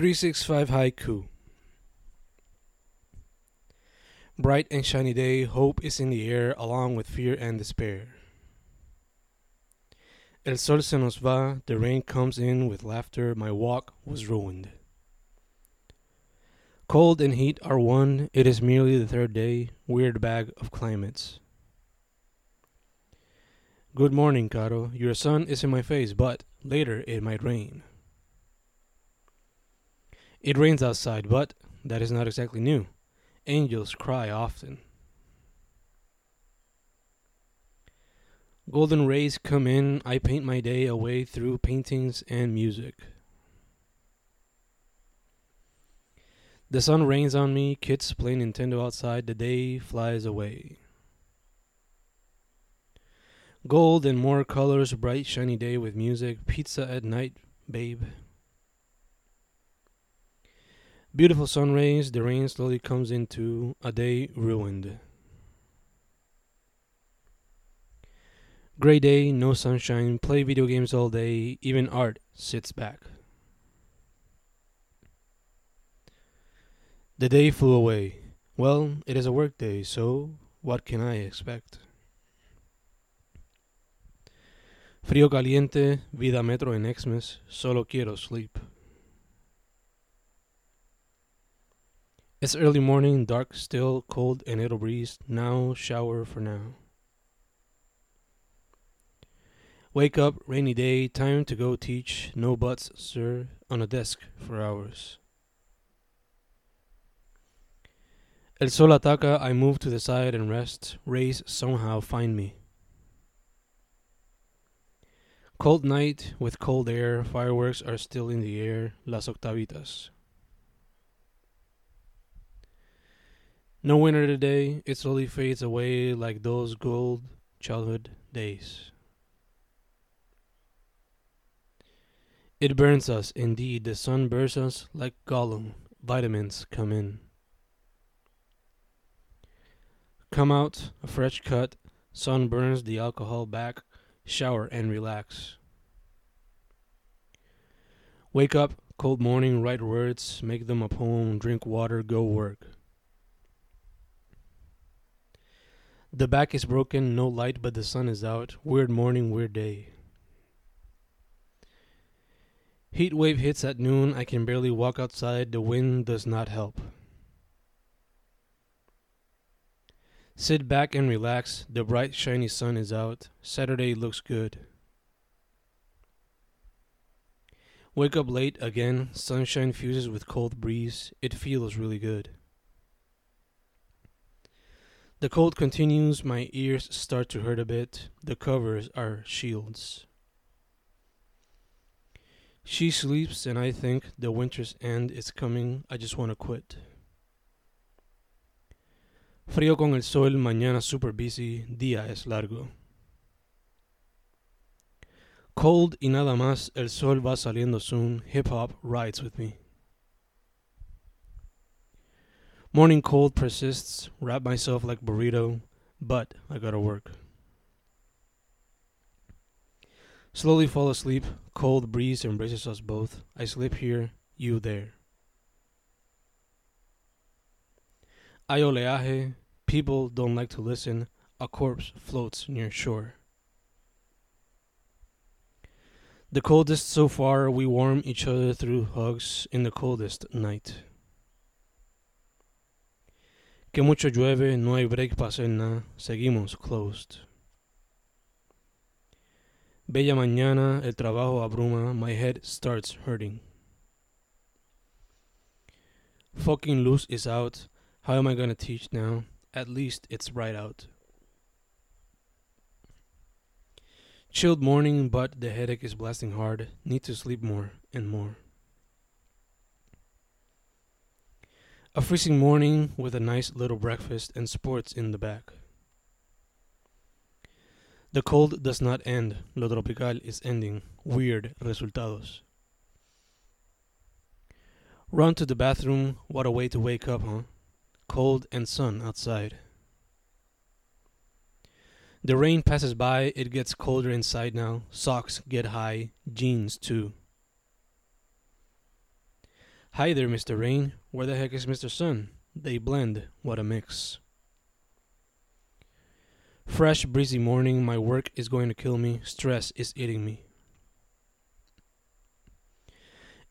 365 Haiku. Bright and shiny day, hope is in the air along with fear and despair. El sol se nos va, the rain comes in with laughter, my walk was ruined. Cold and heat are one, it is merely the third day, weird bag of climates. Good morning, Caro. Your sun is in my face, but later it might rain. It rains outside, but that is not exactly new. Angels cry often. Golden rays come in, I paint my day away through paintings and music. The sun rains on me, kids play Nintendo outside, the day flies away. Gold and more colors, bright shiny day with music, pizza at night, babe. Beautiful sun rays, the rain slowly comes into a day ruined. Gray day, no sunshine, play video games all day, even art sits back. The day flew away. Well, it is a work day, so what can I expect? Frío caliente, vida metro en Xmas, solo quiero sleep. It's early morning, dark, still, cold, and it'll breeze. Now, shower for now. Wake up, rainy day, time to go teach. No buts, sir, on a desk for hours. El sol ataca, I move to the side and rest. Rays somehow find me. Cold night with cold air, fireworks are still in the air. Las octavitas. No winter today, it slowly fades away like those gold childhood days. It burns us, indeed, the sun burns us like Gollum. Vitamins come in. Come out, a fresh cut, sun burns the alcohol back, shower and relax. Wake up, cold morning, write words, make them a poem, drink water, go work. The back is broken, no light, but the sun is out. Weird morning, weird day. Heat wave hits at noon. I can barely walk outside. The wind does not help. Sit back and relax. The bright, shiny sun is out. Saturday looks good. Wake up late again. Sunshine fuses with cold breeze. It feels really good. The cold continues, my ears start to hurt a bit. The covers are shields. She sleeps, and I think the winter's end is coming. I just want to quit. Frío con el sol, mañana super busy, día es largo. Cold y nada más, el sol va saliendo soon. Hip hop rides with me. Morning cold persists, wrap myself like burrito, but I gotta work. Slowly fall asleep, cold breeze embraces us both. I sleep here, you there. Hay oleaje, people don't like to listen, a corpse floats near shore. The coldest so far, we warm each other through hugs in the coldest night. Que mucho llueve, no hay break para hacer nada, seguimos closed. Bella mañana, el trabajo abruma, my head starts hurting. Fucking loose is out, how am I gonna teach now? At least it's right out. Chilled morning, but the headache is blasting hard, need to sleep more and more. A freezing morning with a nice little breakfast and sports in the back. The cold does not end. Lo tropical is ending. Weird resultados. Run to the bathroom. What a way to wake up, huh? Cold and sun outside. The rain passes by. It gets colder inside now. Socks get high. Jeans too. Hi there, Mr. Rain. Where the heck is Mr. Sun? They blend. What a mix. Fresh, breezy morning. My work is going to kill me. Stress is eating me.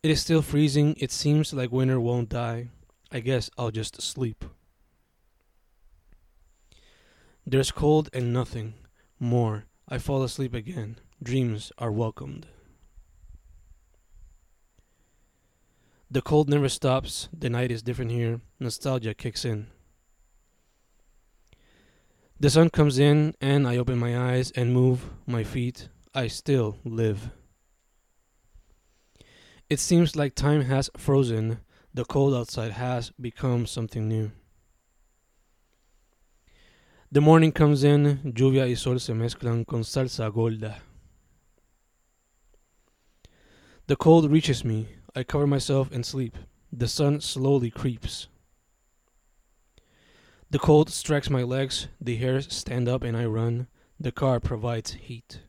It is still freezing. It seems like winter won't die. I guess I'll just sleep. There's cold and nothing more. I fall asleep again. Dreams are welcomed. The cold never stops. The night is different here. Nostalgia kicks in. The sun comes in, and I open my eyes and move my feet. I still live. It seems like time has frozen. The cold outside has become something new. The morning comes in, lluvia y sol se mezclan con salsa golda. The cold reaches me. I cover myself and sleep. The sun slowly creeps. The cold strikes my legs, the hairs stand up and I run. The car provides heat.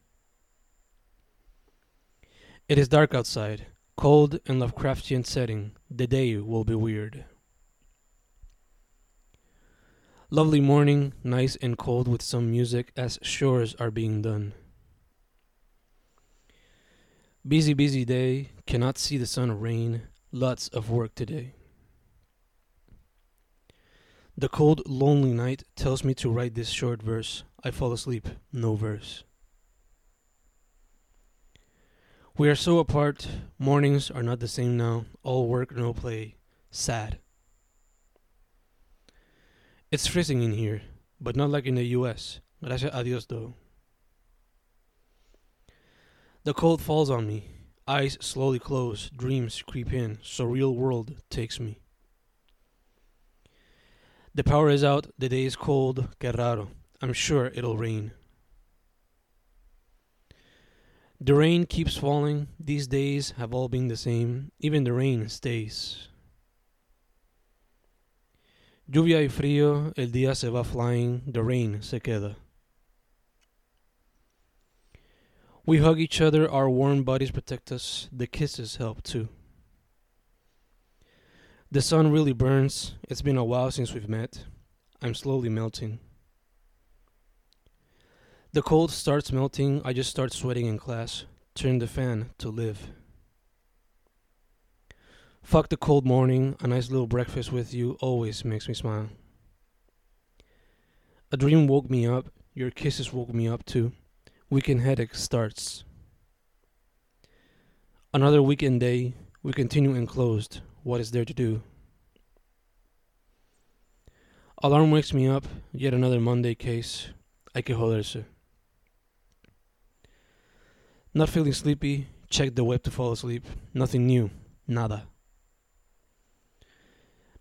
It is dark outside, cold and Lovecraftian setting. The day will be weird. Lovely morning, nice and cold with some music as chores are being done. Busy, busy day, cannot see the sun or rain, lots of work today. The cold, lonely night tells me to write this short verse. I fall asleep, no verse. We are so apart, mornings are not the same now, all work, no play, sad. It's freezing in here, but not like in the US. Gracias a Dios, though. The cold falls on me. Eyes slowly close, dreams creep in, surreal world takes me. The power is out, the day is cold, que raro. I'm sure it'll rain. The rain keeps falling, these days have all been the same, even the rain stays. Lluvia y frío, el día se va flying, the rain se queda. We hug each other, our warm bodies protect us, the kisses help too. The sun really burns, it's been a while since we've met. I'm slowly melting. The cold starts melting, I just start sweating in class. Turn the fan to live. Fuck the cold morning, a nice little breakfast with you always makes me smile. A dream woke me up, your kisses woke me up too. Weekend headache starts. Another weekend day, we continue enclosed. What is there to do? Alarm wakes me up, yet another Monday case. I Hay que joderse. Not feeling sleepy, check the web to fall asleep. Nothing new, nada.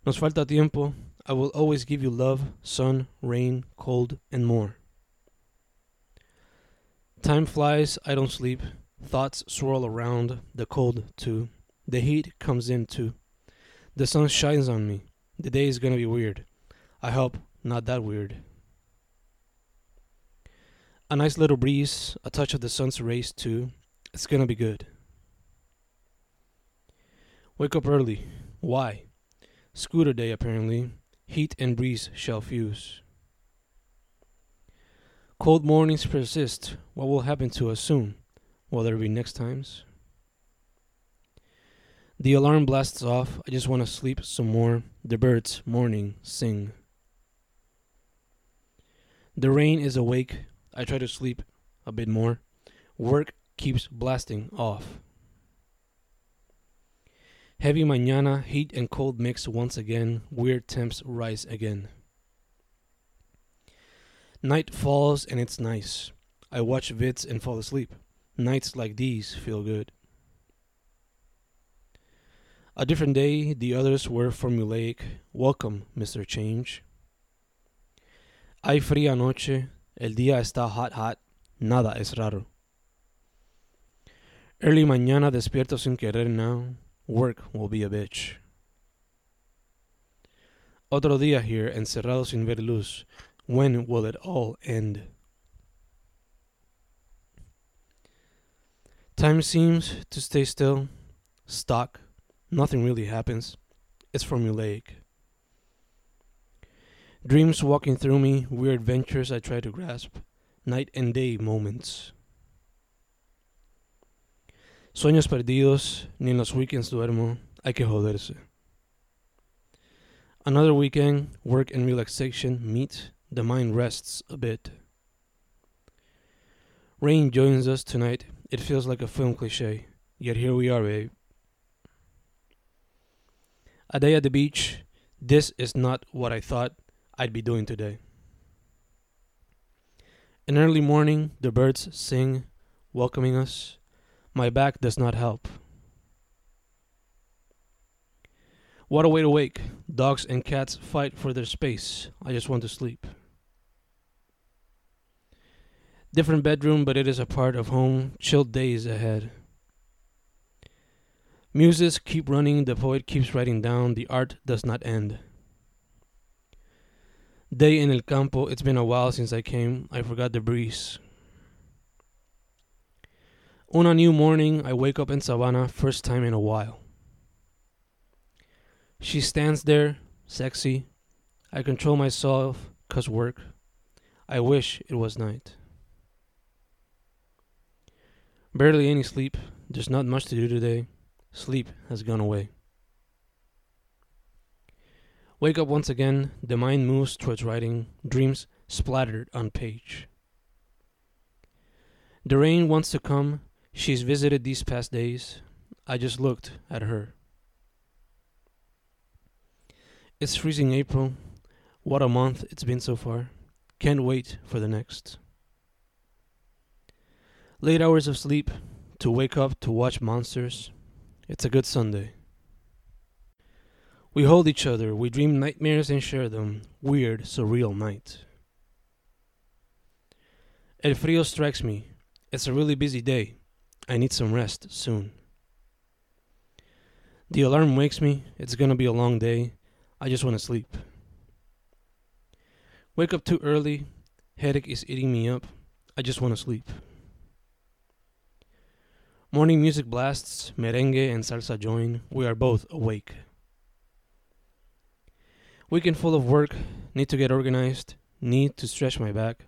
Nos falta tiempo. I will always give you love, sun, rain, cold, and more. Time flies, I don't sleep. Thoughts swirl around, the cold too. The heat comes in too. The sun shines on me. The day is gonna be weird. I hope not that weird. A nice little breeze, a touch of the sun's rays too. It's gonna be good. Wake up early. Why? Scooter day, apparently. Heat and breeze shall fuse. Cold mornings persist. What will happen to us soon? Will there be next times? The alarm blasts off. I just want to sleep some more. The birds, morning, sing. The rain is awake. I try to sleep a bit more. Work keeps blasting off. Heavy mañana, heat and cold mix once again, weird temps rise again. Night falls and it's nice. I watch vids and fall asleep. Nights like these feel good. A different day, the others were formulaic. Welcome, Mr. Change. Hay fría noche, el día está hot hot, nada es raro. Early mañana despierto sin querer now. Work will be a bitch. Otro día here, encerrado sin ver luz. When will it all end? Time seems to stay still. Stock, nothing really happens. It's formulaic. Dreams walking through me, weird ventures I try to grasp, night and day moments. Sueños perdidos, ni en los weekends duermo, hay que joderse. Another weekend, work and relaxation meet, the mind rests a bit. Rain joins us tonight, it feels like a film cliche, yet here we are, babe. A day at the beach, this is not what I thought I'd be doing today. In early morning, the birds sing, welcoming us. My back does not help. What a way to wake. Dogs and cats fight for their space. I just want to sleep. Different bedroom, but it is a part of home. Chilled days ahead. Muses keep running, the poet keeps writing down, the art does not end. Day in el campo, it's been a while since I came, I forgot the breeze. On a new morning, I wake up in Savannah, first time in a while. She stands there, sexy. I control myself, cause work. I wish it was night. Barely any sleep. There's not much to do today. Sleep has gone away. Wake up once again. The mind moves towards writing. Dreams splattered on page. The rain wants to come. She's visited these past days. I just looked at her. It's freezing April. What a month it's been so far. Can't wait for the next. Late hours of sleep, to wake up to watch monsters. It's a good Sunday. We hold each other, we dream nightmares and share them. Weird, surreal night. El frío strikes me. It's a really busy day. I need some rest soon. The alarm wakes me. It's gonna be a long day. I just want to sleep. Wake up too early. Headache is eating me up. I just want to sleep. Morning music blasts, merengue and salsa join. We are both awake. Weekend full of work, need to get organized, need to stretch my back.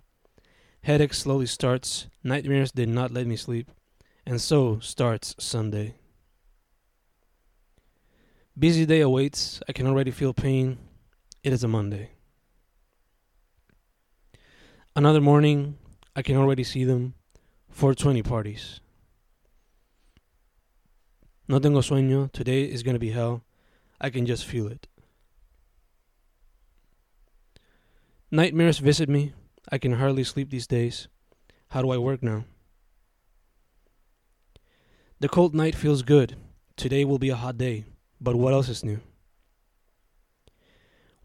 Headache slowly starts, nightmares did not let me sleep, and so starts Sunday. Busy day awaits. I can already feel pain. It is a Monday. Another morning. I can already see them. 420 parties. No tengo sueño. Today is going to be hell. I can just feel it. Nightmares visit me. I can hardly sleep these days. How do I work now? The cold night feels good. Today will be a hot day. But what else is new?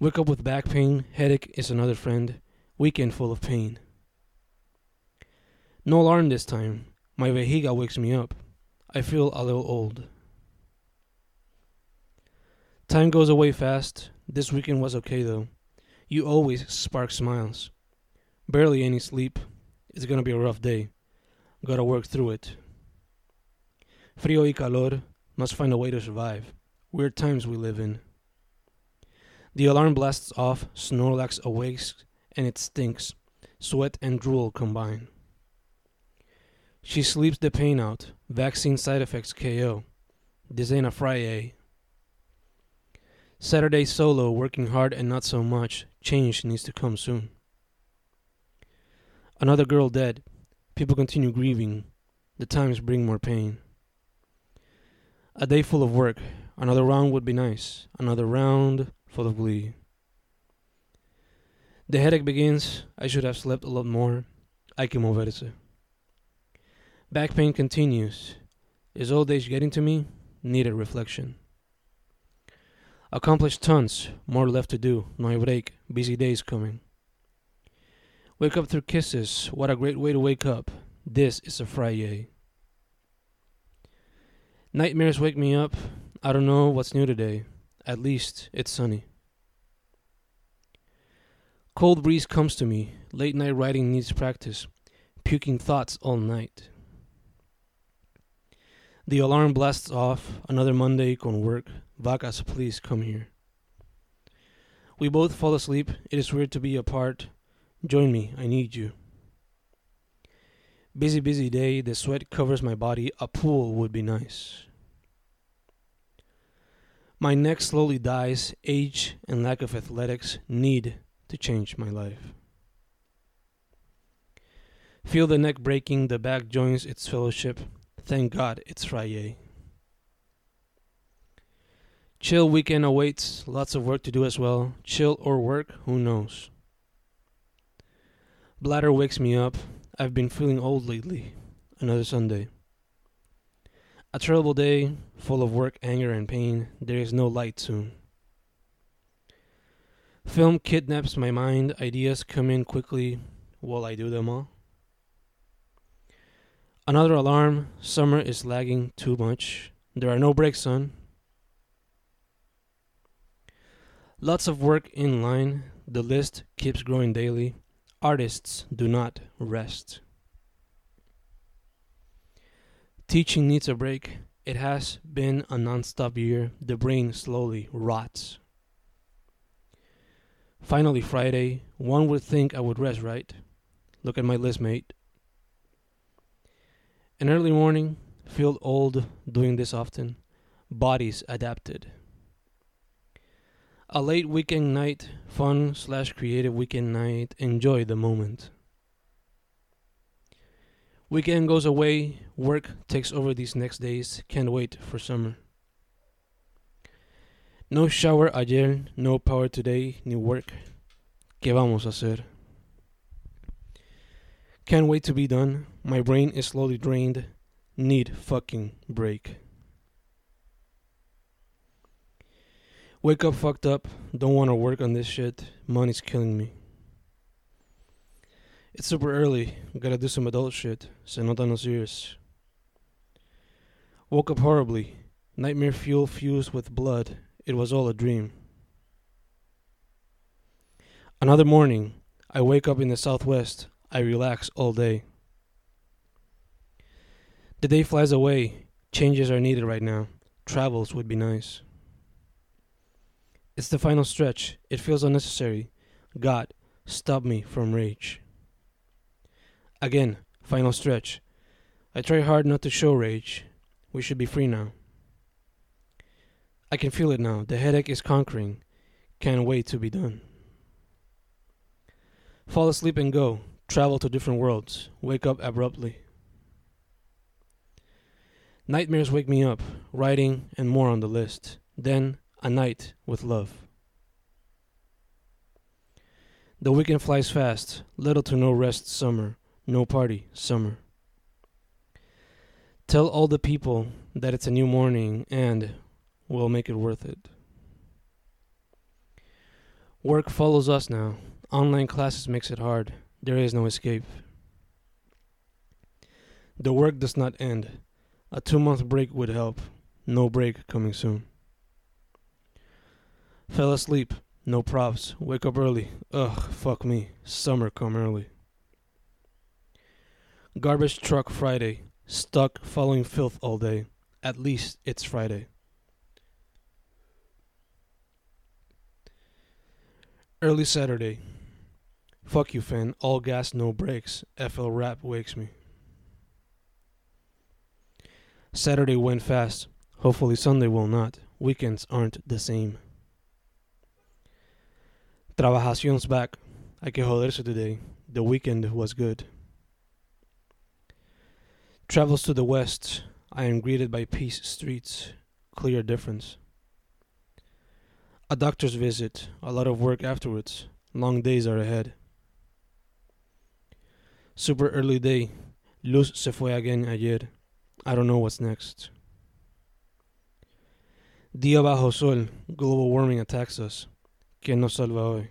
Wake up with back pain, headache is another friend, weekend full of pain. No alarm this time. My vejiga wakes me up. I feel a little old. Time goes away fast. This weekend was okay though. You always spark smiles. Barely any sleep. It's gonna be a rough day. Gotta work through it. Frio y calor. Must find a way to survive. Weird times we live in. The alarm blasts off, Snorlax awakes, and it stinks. Sweat and drool combine. She sleeps the pain out. Vaccine side effects KO. This ain't a Friday. Saturday solo, working hard and not so much. Change needs to come soon. Another girl dead. People continue grieving. The times bring more pain. A day full of work, Another round would be nice. Another round full of glee. The headache begins. I should have slept a lot more. I Hay que moverse. Back pain continues. Is old age getting to me? Needed reflection. Accomplished tons. More left to do. No break. Busy days coming. Wake up through kisses. What a great way to wake up. This is a Friday. Nightmares wake me up. I don't know what's new today. At least it's sunny. Cold breeze comes to me. Late night writing needs practice. Puking thoughts all night. The alarm blasts off. Another Monday con work. Vacas, please come here. We both fall asleep. It is weird to be apart. Join me. I need you. Busy, busy day. The sweat covers my body. A pool would be nice. My neck slowly dies. Age and lack of athletics need to change my life. Feel the neck breaking, the back joins its fellowship. Thank God it's Friday. Chill weekend awaits, lots of work to do as well. Chill or work, who knows? Bladder wakes me up. I've been feeling old lately. Another Sunday. A terrible day, full of work, anger, and pain. There is no light soon. Film kidnaps my mind. Ideas come in quickly while I do them all. Another alarm. Summer is lagging too much. There are no breaks, son. Lots of work in line. The list keeps growing daily. Artists do not rest. Teaching needs a break. It has been a non-stop year. The brain slowly rots. Finally, Friday. One would think I would rest, right? Look at my list, mate. An early morning. Feel old doing this often. Bodies adapted. A late weekend night. Fun slash creative weekend night. Enjoy the moment. Weekend goes away, work takes over these next days. Can't wait for summer. No shower ayer, no power today, new work. ¿Qué vamos a hacer? Can't wait to be done. My brain is slowly drained. Need fucking break. Wake up fucked up. Don't want to work on this shit. Money's killing me. It's super early. Gotta do some adult shit. Se nota no serious. Woke up horribly. Nightmare fuel fused with blood. It was all a dream. Another morning. I wake up in the southwest. I relax all day. The day flies away. Changes are needed right now. Travels would be nice. It's the final stretch. It feels unnecessary. God, stop me from rage. Again, final stretch. I try hard not to show rage. We should be free now. I can feel it now. The headache is conquering. Can't wait to be done. Fall asleep and go. Travel to different worlds. Wake up abruptly. Nightmares wake me up. Writing and more on the list. Then a night with love. The weekend flies fast. Little to no rest summer. No party, summer. Tell all the people that it's a new morning and we'll make it worth it. Work follows us now. Online classes makes it hard. There is no escape. The work does not end. A two month break would help. No break coming soon. Fell asleep. No props. Wake up early. Ugh, fuck me. Summer come early. Garbage truck Friday. Stuck following filth all day. At least it's Friday. Early Saturday. Fuck you, fan. All gas, no brakes. FL rap wakes me. Saturday went fast. Hopefully Sunday will not. Weekends aren't the same. Trabajacion's back. Hay que joderse today. The weekend was good. Travels to the west. I am greeted by peace streets. Clear difference. A doctor's visit. A lot of work afterwards. Long days are ahead. Super early day. Luz se fue again ayer. I don't know what's next. Día bajo sol. Global warming attacks us. Que nos salva hoy?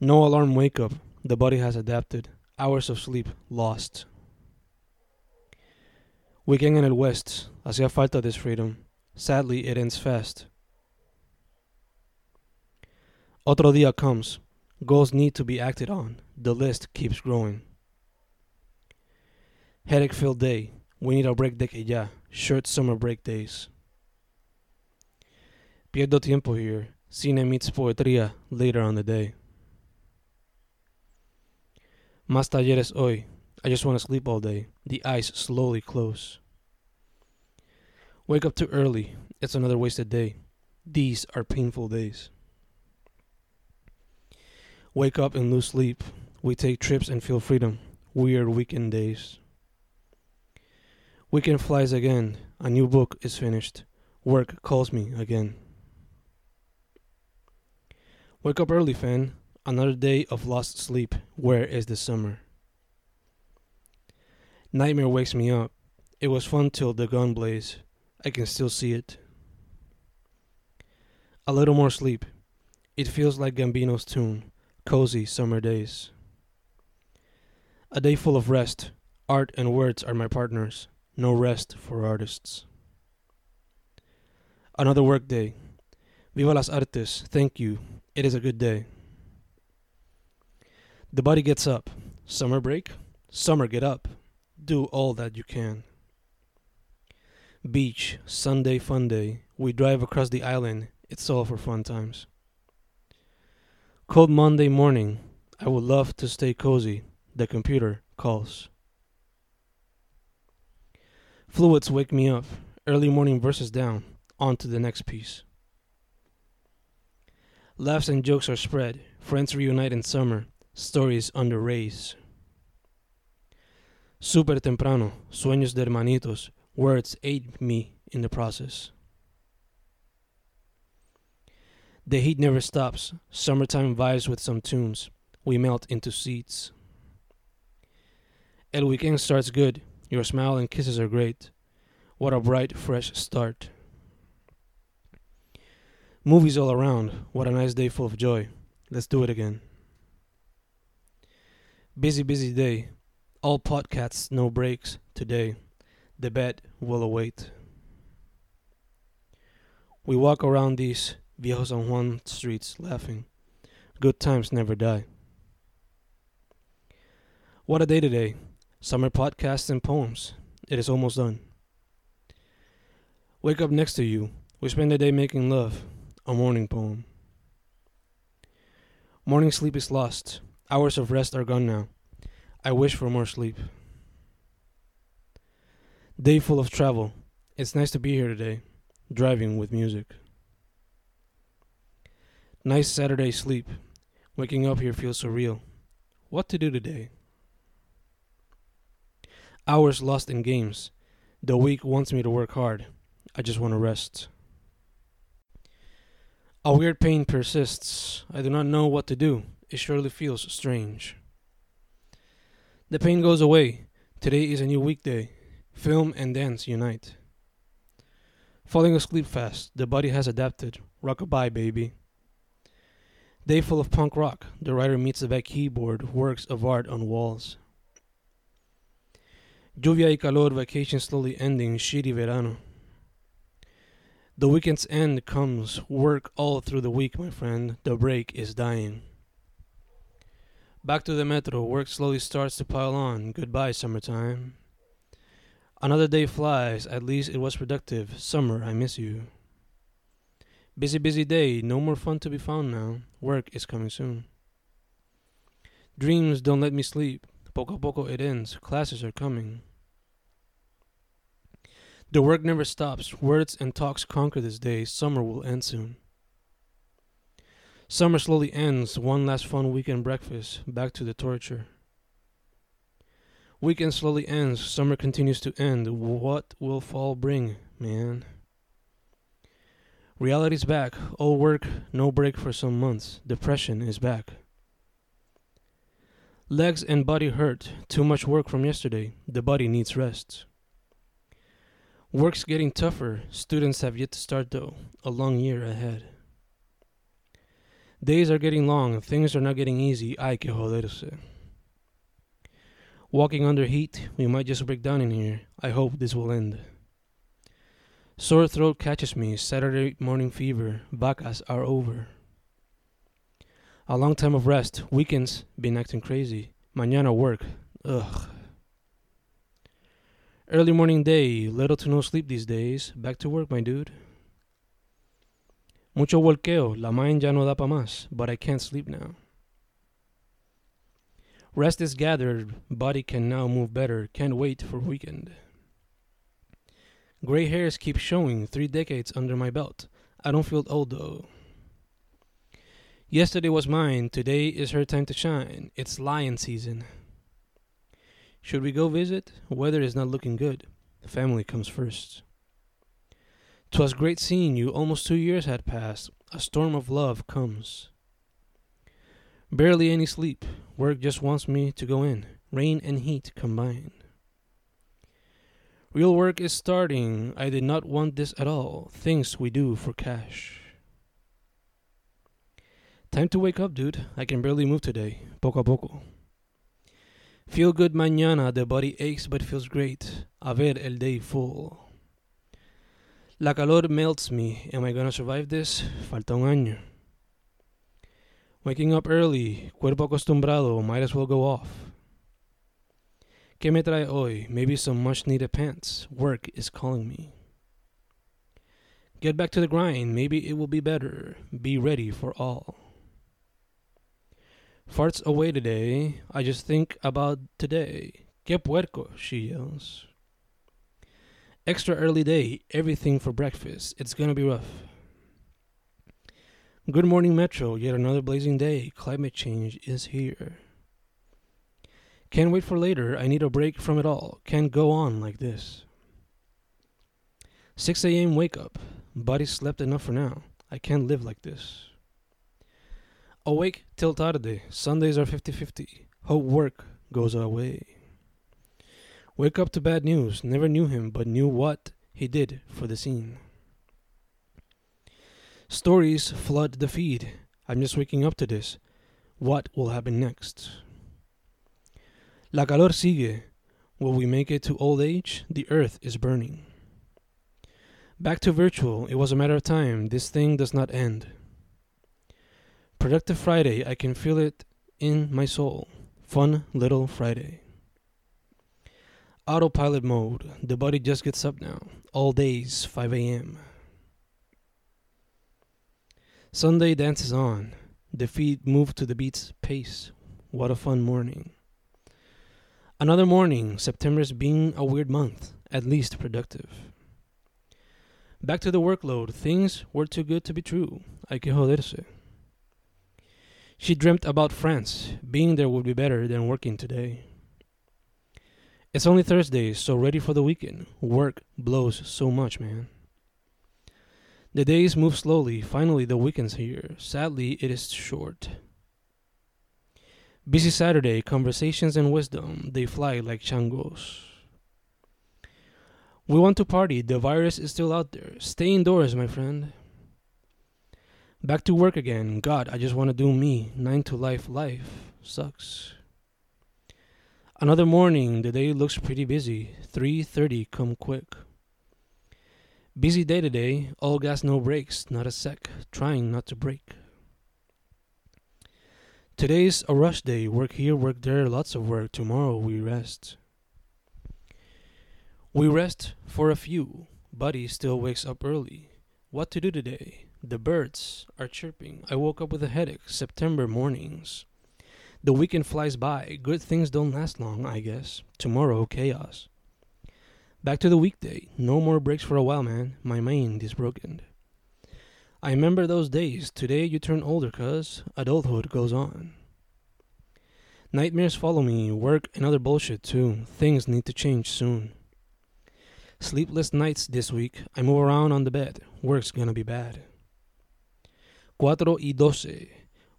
No alarm wake up. The body has adapted. Hours of sleep lost. Weekend in el West. Hacía falta this freedom. Sadly, it ends fast. Otro día comes. Goals need to be acted on. The list keeps growing. Headache filled day. We need a break de que ya. Short summer break days. Pierdo tiempo here. Cine meets poetría later on the day. Más talleres hoy. I just want to sleep all day. The eyes slowly close. Wake up too early. It's another wasted day. These are painful days. Wake up and lose sleep. We take trips and feel freedom. Weird weekend days. Weekend flies again. A new book is finished. Work calls me again. Wake up early, fan. Another day of lost sleep. Where is the summer? Nightmare wakes me up. It was fun till the gun blaze. I can still see it. A little more sleep. It feels like Gambino's tune. Cozy summer days. A day full of rest. Art and words are my partners. No rest for artists. Another work day. Viva las artes. Thank you. It is a good day. The body gets up. Summer break? Summer get up. Do all that you can. Beach, Sunday fun day. We drive across the island. It's all for fun times. Cold Monday morning. I would love to stay cozy. The computer calls. Fluids wake me up. Early morning verses down. On to the next piece. Laughs and jokes are spread. Friends reunite in summer. Stories under rays. Super temprano. Sueños de hermanitos. Words aid me in the process. The heat never stops. Summertime vibes with some tunes. We melt into seats. El weekend starts good. Your smile and kisses are great. What a bright, fresh start. Movies all around. What a nice day full of joy. Let's do it again. Busy, busy day. All podcasts, no breaks today. The bed will await. We walk around these Viejo San Juan streets laughing. Good times never die. What a day today. Summer podcasts and poems. It is almost done. Wake up next to you. We spend the day making love. A morning poem. Morning sleep is lost. Hours of rest are gone now. I wish for more sleep. Day full of travel. It's nice to be here today, driving with music. Nice Saturday sleep. Waking up here feels surreal. What to do today? Hours lost in games. The week wants me to work hard. I just want to rest. A weird pain persists. I do not know what to do. It surely feels strange. The pain goes away. Today is a new weekday. Film and dance unite. Falling asleep fast. The body has adapted. Rockabye, baby. Day full of punk rock. The writer meets the back keyboard. Works of art on walls. Lluvia y calor. Vacation slowly ending. Shitty verano. The weekend's end comes. Work all through the week, my friend. The break is dying. Back to the metro. Work slowly starts to pile on. Goodbye, summertime. Another day flies. At least it was productive. Summer, I miss you. Busy, busy day. No more fun to be found now. Work is coming soon. Dreams don't let me sleep. Poco poco it ends. Classes are coming. The work never stops. Words and talks conquer this day. Summer will end soon. Summer slowly ends. One last fun weekend breakfast. Back to the torture. Weekend slowly ends. Summer continues to end. What will fall bring, man? Reality's back. All work, no break for some months. Depression is back. Legs and body hurt. Too much work from yesterday. The body needs rest. Work's getting tougher. Students have yet to start, though. A long year ahead. Days are getting long. Things are not getting easy. Hay que joderse. Walking under heat, we might just break down in here. I hope this will end. Sore throat catches me. Saturday morning fever. Vacas are over. A long time of rest. Weekends been acting crazy. Mañana work. Ugh. Early morning day, little to no sleep these days. Back to work, my dude. Mucho volqueo, la mind ya no da pa más, but I can't sleep now. Rest is gathered, body can now move better, can't wait for weekend. Gray hairs keep showing, three decades under my belt. I don't feel old though. Yesterday was mine, today is her time to shine. It's lion season. Should we go visit? Weather is not looking good. Family comes first. 'Twas great seeing you, almost two years had passed. A storm of love comes. Barely any sleep. Work just wants me to go in. Rain and heat combine. Real work is starting. I did not want this at all. Things we do for cash. Time to wake up, dude. I can barely move today. Poco a poco. Feel good mañana. The body aches but feels great. A ver el day full. La calor melts me. Am I gonna survive this? Falta un año. Waking up early. Cuerpo acostumbrado. Might as well go off. ¿Qué me trae hoy? Maybe some much needed pants. Work is calling me. Get back to the grind. Maybe it will be better. Be ready for all. Farts away today. I just think about today. Que puerco, she yells. Extra early day. Everything for breakfast. It's gonna be rough. Good morning, Metro. Yet another blazing day. Climate change is here. Can't wait for later. I need a break from it all. Can't go on like this. 6 a.m. wake up. Body slept enough for now. I can't live like this. Awake till tarde. Sundays are 50 50. Hope work goes away. Wake up to bad news. Never knew him, but knew what he did for the scene. Stories flood the feed. I'm just waking up to this. What will happen next? La calor sigue. Will we make it to old age? The earth is burning. Back to virtual. It was a matter of time. This thing does not end. Productive Friday. I can feel it in my soul. Fun little Friday. Autopilot mode. The body just gets up now. All days, 5 a.m. Sunday dances on. The feet move to the beat's pace. What a fun morning. Another morning, September's being a weird month, at least productive. Back to the workload, things were too good to be true. Hay que joderse. She dreamt about France. Being there would be better than working today. It's only Thursday, so ready for the weekend. Work blows so much, man. The days move slowly. Finally, the weekend's here. Sadly, it is short. Busy Saturday, conversations and wisdom, they fly like changos. We want to party, the virus is still out there. Stay indoors, my friend. Back to work again. God, I just want to do me. Nine to life, life sucks. Another morning, the day looks pretty busy. 3:30 come quick. Busy day today, all gas no brakes, not a sec, trying not to break. Today's a rush day. Work here, work there, lots of work. Tomorrow we rest. We rest for a few. Buddy still wakes up early. What to do today? The birds are chirping. I woke up with a headache. September mornings. The weekend flies by. Good things don't last long, I guess. Tomorrow, chaos. Back to the weekday. No more breaks for a while, man. My mind is broken. I remember those days. Today you turn older, cuz adulthood goes on. Nightmares follow me, work and other bullshit too. Things need to change soon. Sleepless nights this week. I move around on the bed. Work's gonna be bad. Cuatro y doce.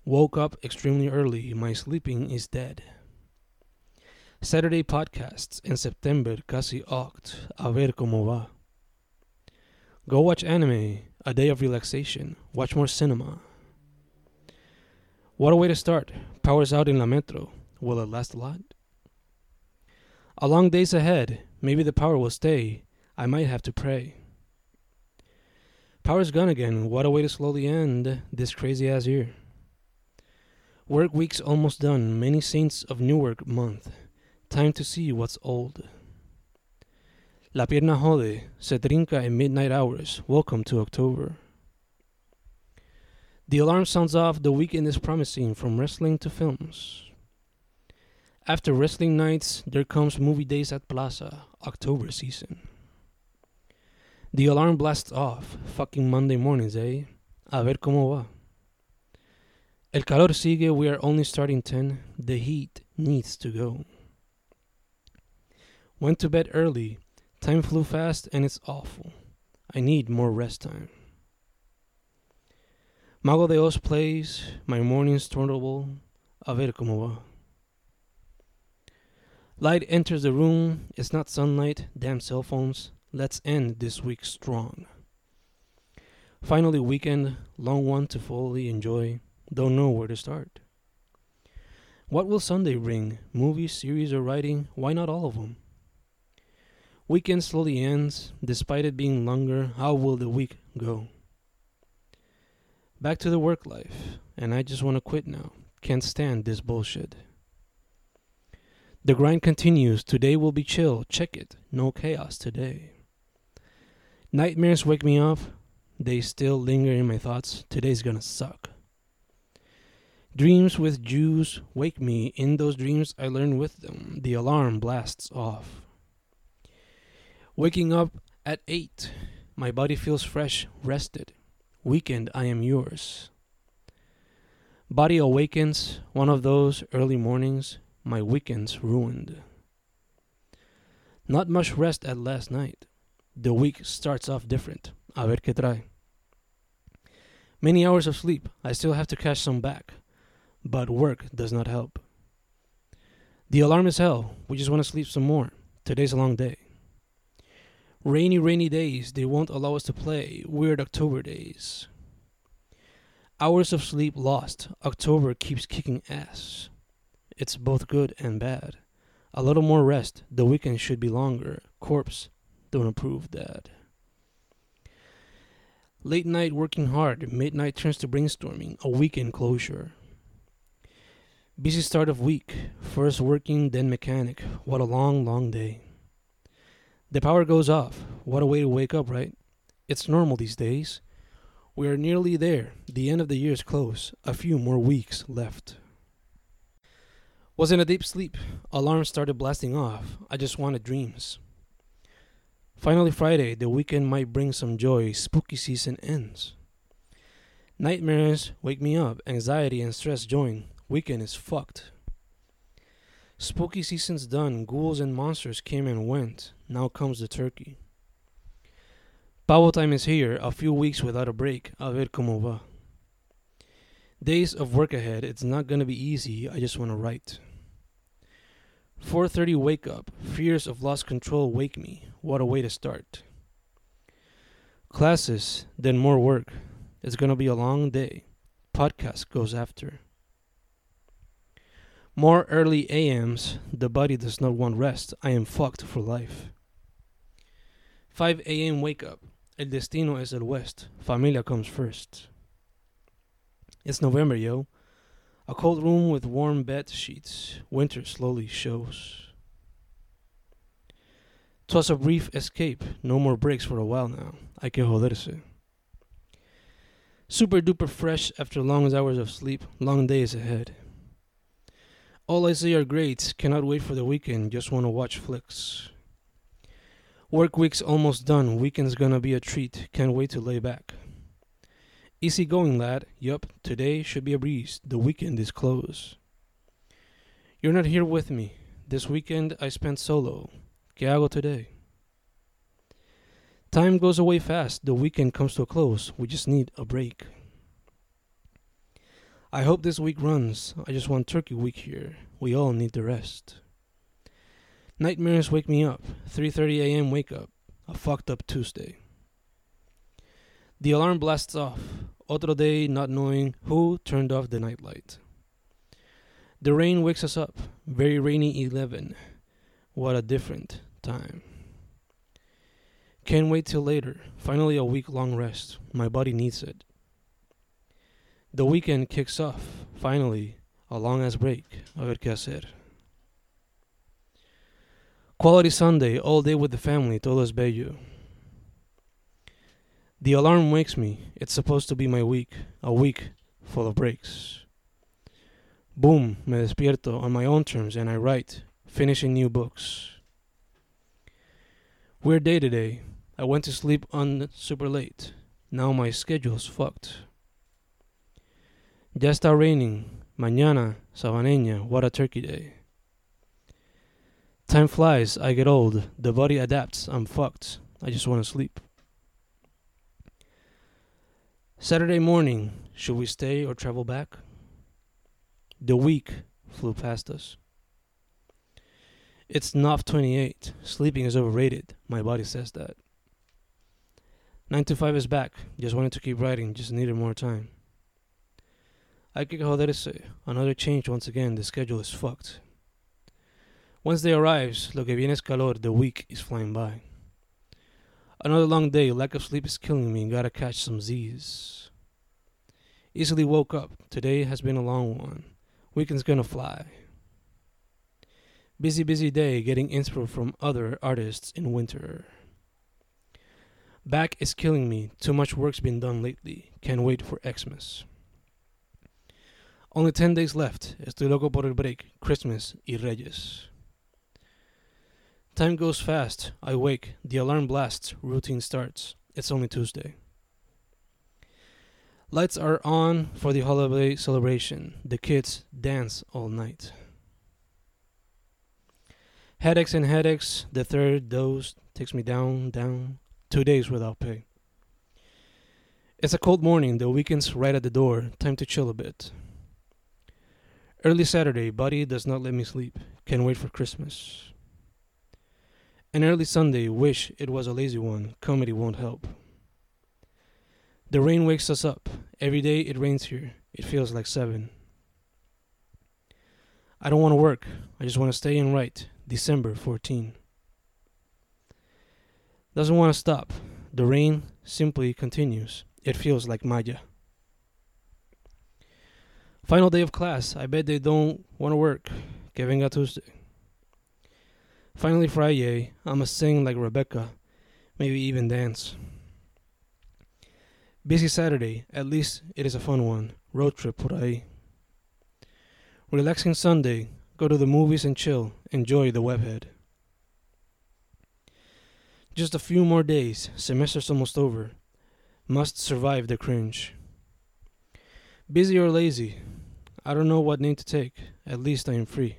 Woke up extremely early. My sleeping is dead. Saturday podcasts in September casi oct. A ver cómo va. Go watch anime. A day of relaxation. Watch more cinema. What a way to start. Power's out in La Metro. Will it last a lot? A long days ahead. Maybe the power will stay. I might have to pray. Power's gone again. What a way to slowly end this crazy ass year. Work week's almost done. Many saints of Newark month. Time to see what's old. La pierna jode, se trinca in midnight hours. Welcome to October. The alarm sounds off. The weekend is promising from wrestling to films. After wrestling nights, there comes movie days at Plaza, October season. The alarm blasts off. Fucking Monday mornings, eh? A ver cómo va. El calor sigue. We are only starting 10. The heat needs to go. Went to bed early. Time flew fast and it's awful. I need more rest time. Mago de Oz plays. My morning's tolerable. A ver cómo va. Light enters the room. It's not sunlight. Damn cell phones. Let's end this week strong. Finally, weekend. Long one to fully enjoy. Don't know where to start. What will Sunday bring? Movies, series, or writing? Why not all of them? Weekend slowly ends. Despite it being longer, how will the week go? Back to the work life, and I just want to quit now. Can't stand this bullshit. The grind continues. Today will be chill. Check it. No chaos today. Nightmares wake me up. They still linger in my thoughts. Today's gonna suck. Dreams with Jews wake me. In those dreams, I learn with them. The alarm blasts off. Waking up at 8. My body feels fresh, rested. Weekend, I am yours. Body awakens, one of those early mornings, my weekend's ruined. Not much rest at last night. The week starts off different. A ver qué trae. Many hours of sleep. I still have to cash some back. But work does not help. The alarm is hell. We just want to sleep some more. Today's a long day. Rainy, rainy days, they won't allow us to play. Weird October days. Hours of sleep lost. October keeps kicking ass. It's both good and bad. A little more rest. The weekend should be longer. Corpse, don't approve that. Late night working hard. Midnight turns to brainstorming. A weekend closure. Busy start of week. First working, then mechanic. What a long, long day. The power goes off. What a way to wake up, right? It's normal these days. We are nearly there. The end of the year is close. A few more weeks left. Was in a deep sleep. Alarm started blasting off. I just wanted dreams. Finally, Friday. The weekend might bring some joy. Spooky season ends. Nightmares wake me up. Anxiety and stress join. Weekend is fucked. Spooky season's done. Ghouls and monsters came and went. Now comes the turkey. Pavo time is here. A few weeks without a break. A ver cómo va. Days of work ahead. It's not gonna be easy. I just want to write. 4:30 wake up. Fears of lost control wake me. What a way to start. Classes, then more work. It's gonna be a long day. Podcast goes after. More early AMs, the body does not want rest. I am fucked for life. 5 a.m. wake up. El destino es el west. Familia comes first. It's November, yo. A cold room with warm bed sheets. Winter slowly shows. Twas a brief escape. No more breaks for a while now. Hay que joderse. Super duper fresh after long hours of sleep. Long days ahead. All I see are grades. Cannot wait for the weekend. Just want to watch flicks. Work week's almost done. Weekend's gonna be a treat. Can't wait to lay back. Easy going, lad. Yup, today should be a breeze. The weekend is close. You're not here with me. This weekend I spent solo. ¿Qué hago today? Time goes away fast. The weekend comes to a close. We just need a break. I hope this week runs. I just want turkey week here. We all need the rest. Nightmares wake me up. 3:30 a.m. wake up. A fucked up Tuesday. The alarm blasts off. Otro day not knowing who turned off the nightlight. The rain wakes us up. Very rainy 11. What a different time. Can't wait till later. Finally a week long rest. My body needs it. The weekend kicks off, finally, a long ass break. A ver qué hacer. Quality Sunday, all day with the family, todo es bello. The alarm wakes me. It's supposed to be my week, a week full of breaks. Boom, me despierto on my own terms and I write, finishing new books. Weird day today. I went to sleep on super late. Now my schedule's fucked. Ya está raining. Mañana, Sabaneña, what a turkey day. Time flies, I get old. The body adapts, I'm fucked. I just want to sleep. Saturday morning, should we stay or travel back? The week flew past us. It's not 28. Sleeping is overrated. My body says that. 9 to 5 is back. Just wanted to keep writing, just needed more time. Joderse. Another change once again. The schedule is fucked. Wednesday arrives. Lo que viene es calor. The week is flying by. Another long day. Lack of sleep is killing me. Gotta catch some Z's. Easily woke up. Today has been a long one. Weekend's gonna fly. Busy, busy day getting inspo from other artists in winter. Back is killing me. Too much work's been done lately. Can't wait for Xmas. Only 10 days left. Estoy loco por el break. Christmas y Reyes. Time goes fast. I wake. The alarm blasts. Routine starts. It's only Tuesday. Lights are on for the holiday celebration. The kids dance all night. Headaches and headaches. The third dose takes me down, down. Two days without pay. It's a cold morning. The weekend's right at the door. Time to chill a bit. Early Saturday, body does not let me sleep. Can't wait for Christmas. An early Sunday, wish it was a lazy one. Comedy won't help. The rain wakes us up. Every day it rains here. It feels like seven. I don't want to work. I just want to stay and write. December 14. Doesn't want to stop. The rain simply continues. It feels like Maya. Final day of class. I bet they don't want to work. Que venga Tuesday. Finally, Friday. I'ma sing like Rebecca. Maybe even dance. Busy Saturday. At least it is a fun one. Road trip por ahí. Relaxing Sunday. Go to the movies and chill. Enjoy the webhead. Just a few more days. Semester's almost over. Must survive the cringe. Busy or lazy? I don't know what name to take. At least I am free.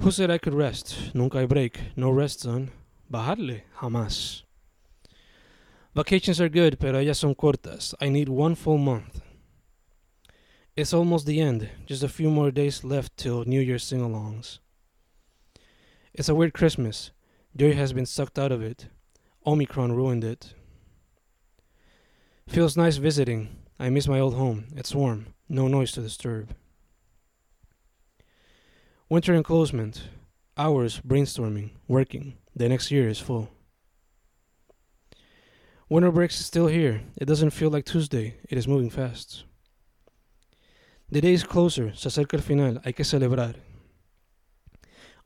Who said I could rest? Nunca hay break. No rest, son. Bajarle? Jamás. Vacations are good, pero ellas son cortas. I need one full month. It's almost the end. Just a few more days left till New Year's sing alongs. It's a weird Christmas. Joy has been sucked out of it. Omicron ruined it. Feels nice visiting. I miss my old home. It's warm. No noise to disturb. Winter enclosement. Hours brainstorming, working. The next year is full. Winter breaks is still here. It doesn't feel like Tuesday. It is moving fast. The day is closer. Se acerca el final. Hay que celebrar.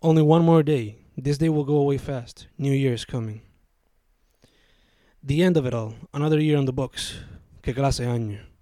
Only one more day. This day will go away fast. New Year is coming. The end of it all. Another year on the books. Que clase año.